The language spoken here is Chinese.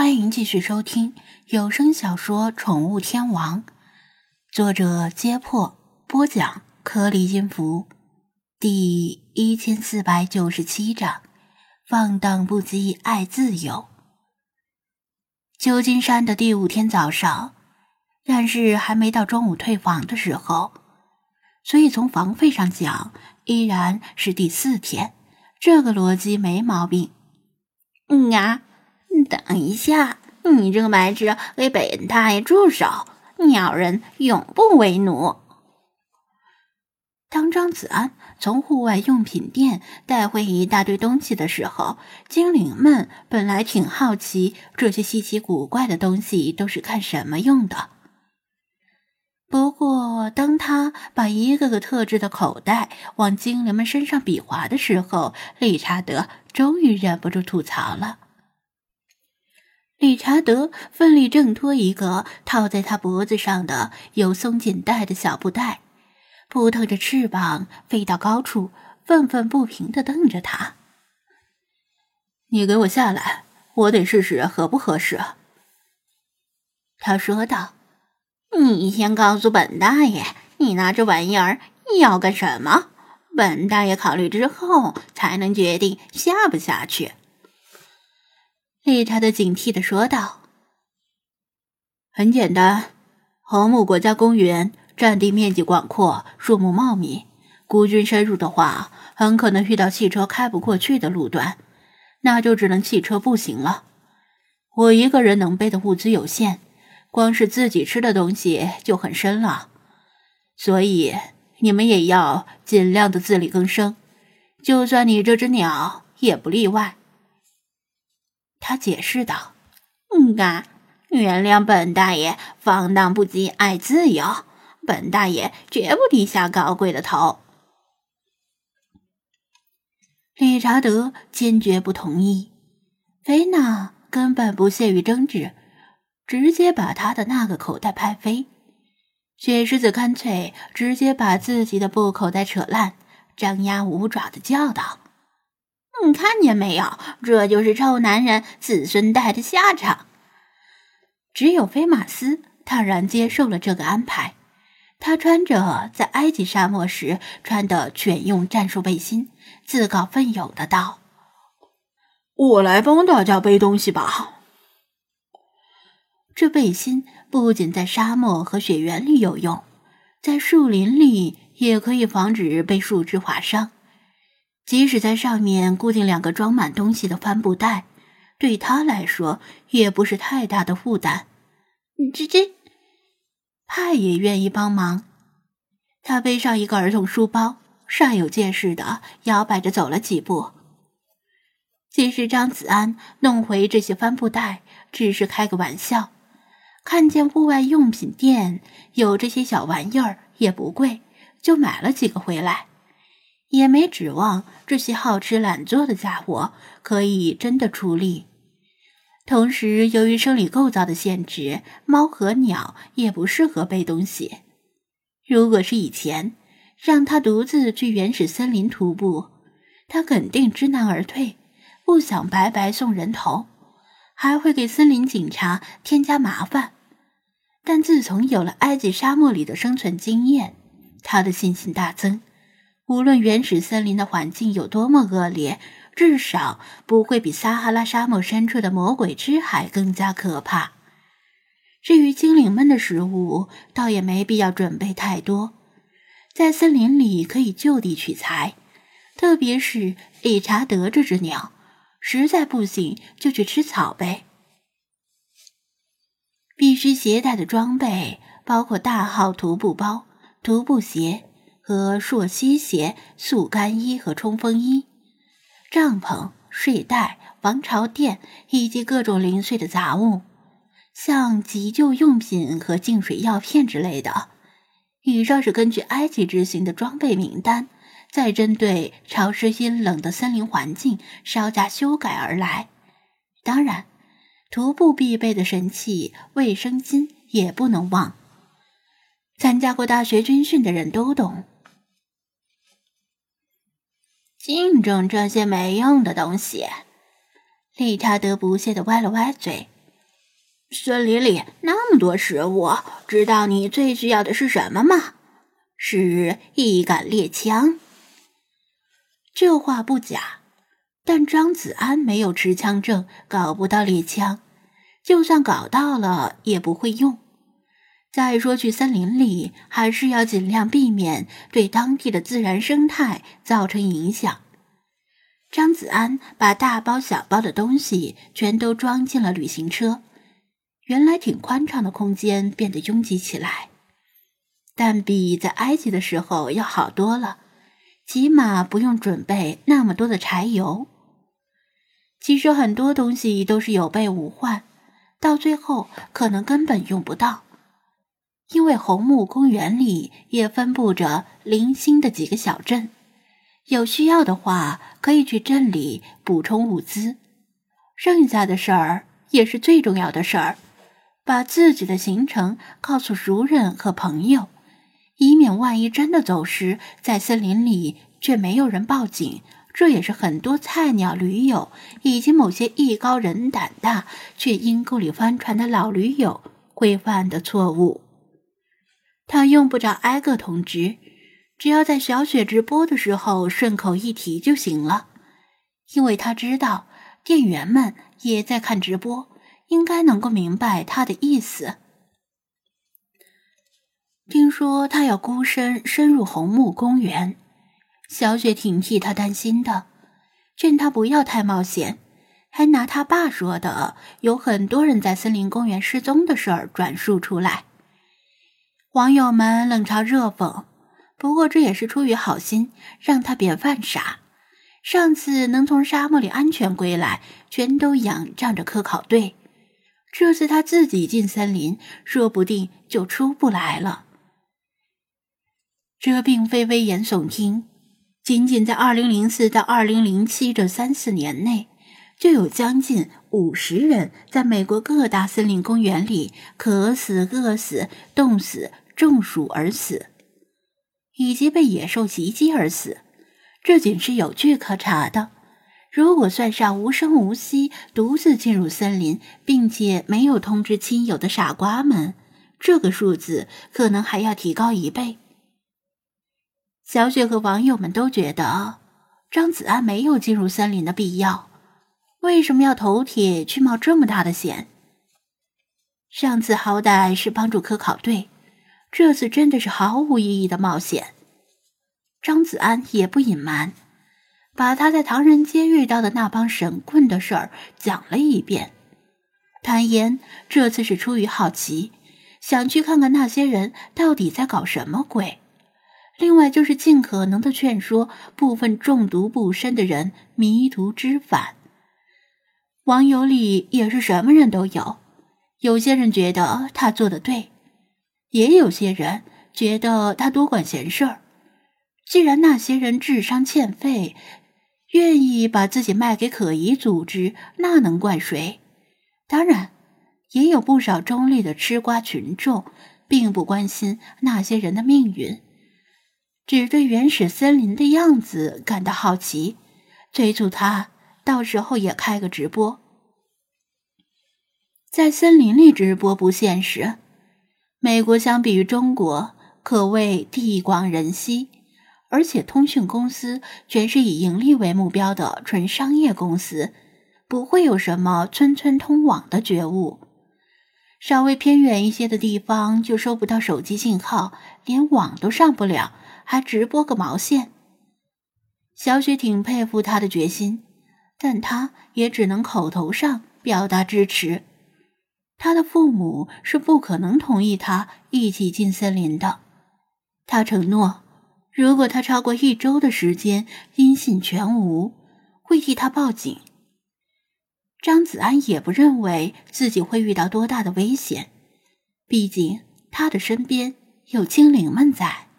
欢迎继续收听有声小说《宠物天王》，作者：揭破，播讲：颗粒音符，第一千四百九十七章：放荡不羁，爱自由。旧金山的第五天早上，但是还没到中午退房的时候，所以从房费上讲，依然是第四天。这个逻辑没毛病。嗯啊。等一下，你这个白痴，给本大爷住手！鸟人永不为奴。当张子安从户外用品店带回一大堆东西的时候，精灵们本来挺好奇这些稀奇古怪的东西都是干什么用的。不过，当他把一个个特制的口袋往精灵们身上比划的时候，理查德终于忍不住吐槽了。理查德奋力挣脱一个套在他脖子上的有松紧带的小布袋，扑腾着翅膀飞到高处，愤愤不平地瞪着他：“你给我下来，我得试试合不合适。”他说道：“你先告诉本大爷，你拿这玩意儿要干什么？本大爷考虑之后才能决定下不下去。”理查德警惕的说道：“很简单，红木国家公园占地面积广阔，树木茂密，孤军深入的话，很可能遇到汽车开不过去的路段，那就只能汽车步行了。我一个人能背的物资有限，光是自己吃的东西就很深了，所以你们也要尽量的自力更生，就算你这只鸟也不例外。”他解释道：“嗯啊，原谅本大爷放荡不羁，爱自由。本大爷绝不低下高贵的头。”理查德坚决不同意。菲娜根本不屑于争执，直接把他的那个口袋拍飞。雪狮子干脆直接把自己的布口袋扯烂，张牙舞爪的叫道。你看见没有？这就是臭男人子孙带的下场。只有菲马斯坦然接受了这个安排。他穿着在埃及沙漠时穿的犬用战术背心，自告奋勇的道：“我来帮大家背东西吧。”这背心不仅在沙漠和雪原里有用，在树林里也可以防止被树枝划伤。即使在上面固定两个装满东西的帆布袋，对他来说也不是太大的负担。这这，派也愿意帮忙。他背上一个儿童书包，煞有介事的摇摆着走了几步。其实张子安弄回这些帆布袋只是开个玩笑，看见户外用品店有这些小玩意儿也不贵，就买了几个回来。也没指望这些好吃懒做的家伙可以真的出力。同时，由于生理构造的限制，猫和鸟也不适合背东西。如果是以前，让他独自去原始森林徒步，他肯定知难而退，不想白白送人头，还会给森林警察添加麻烦。但自从有了埃及沙漠里的生存经验，他的信心大增。无论原始森林的环境有多么恶劣，至少不会比撒哈拉沙漠深处的魔鬼之海更加可怕。至于精灵们的食物，倒也没必要准备太多，在森林里可以就地取材。特别是理查德这只鸟，实在不行就去吃草呗。必须携带的装备包括大号徒步包、徒步鞋。和溯溪鞋、速干衣和冲锋衣、帐篷、睡袋、防潮垫以及各种零碎的杂物，像急救用品和净水药片之类的。以上是根据埃及执行的装备名单，再针对潮湿阴冷的森林环境稍加修改而来。当然，徒步必备的神器卫生巾也不能忘。参加过大学军训的人都懂。净整这些没用的东西，理查德不屑的歪了歪嘴。森林里那么多食物，知道你最需要的是什么吗？是一杆猎枪。这话不假，但张子安没有持枪证，搞不到猎枪。就算搞到了，也不会用。再说，去森林里还是要尽量避免对当地的自然生态造成影响。张子安把大包小包的东西全都装进了旅行车，原来挺宽敞的空间变得拥挤起来，但比在埃及的时候要好多了，起码不用准备那么多的柴油。其实很多东西都是有备无患。到最后，可能根本用不到，因为红木公园里也分布着零星的几个小镇，有需要的话可以去镇里补充物资。剩下的事儿也是最重要的事儿，把自己的行程告诉熟人和朋友，以免万一真的走失在森林里，却没有人报警。这也是很多菜鸟驴友以及某些艺高人胆大却阴沟里翻船的老驴友会犯的错误。他用不着挨个通知，只要在小雪直播的时候顺口一提就行了，因为他知道店员们也在看直播，应该能够明白他的意思。听说他要孤身深入红木公园。小雪挺替他担心的，劝他不要太冒险，还拿他爸说的有很多人在森林公园失踪的事儿转述出来。网友们冷嘲热讽，不过这也是出于好心，让他别犯傻。上次能从沙漠里安全归来，全都仰仗着科考队。这次他自己进森林，说不定就出不来了。这并非危言耸听。仅仅在二零零四到二零零七这三四年内，就有将近五十人在美国各大森林公园里渴死、饿死、冻死、中暑而死，以及被野兽袭击而死。这仅是有据可查的。如果算上无声无息独自进入森林并且没有通知亲友的傻瓜们，这个数字可能还要提高一倍。小雪和网友们都觉得张子安没有进入森林的必要，为什么要头铁去冒这么大的险？上次好歹是帮助科考队，这次真的是毫无意义的冒险。张子安也不隐瞒，把他在唐人街遇到的那帮神棍的事儿讲了一遍，坦言这次是出于好奇，想去看看那些人到底在搞什么鬼。另外就是尽可能的劝说部分中毒不深的人迷途知返。网友里也是什么人都有，有些人觉得他做的对，也有些人觉得他多管闲事儿。既然那些人智商欠费，愿意把自己卖给可疑组织，那能怪谁？当然，也有不少中立的吃瓜群众，并不关心那些人的命运。只对原始森林的样子感到好奇，催促他到时候也开个直播。在森林里直播不现实。美国相比于中国可谓地广人稀，而且通讯公司全是以盈利为目标的纯商业公司，不会有什么村村通网的觉悟。稍微偏远一些的地方就收不到手机信号，连网都上不了。还直播个毛线！小雪挺佩服他的决心，但他也只能口头上表达支持。他的父母是不可能同意他一起进森林的。他承诺，如果他超过一周的时间音信全无，会替他报警。张子安也不认为自己会遇到多大的危险，毕竟他的身边有精灵们在。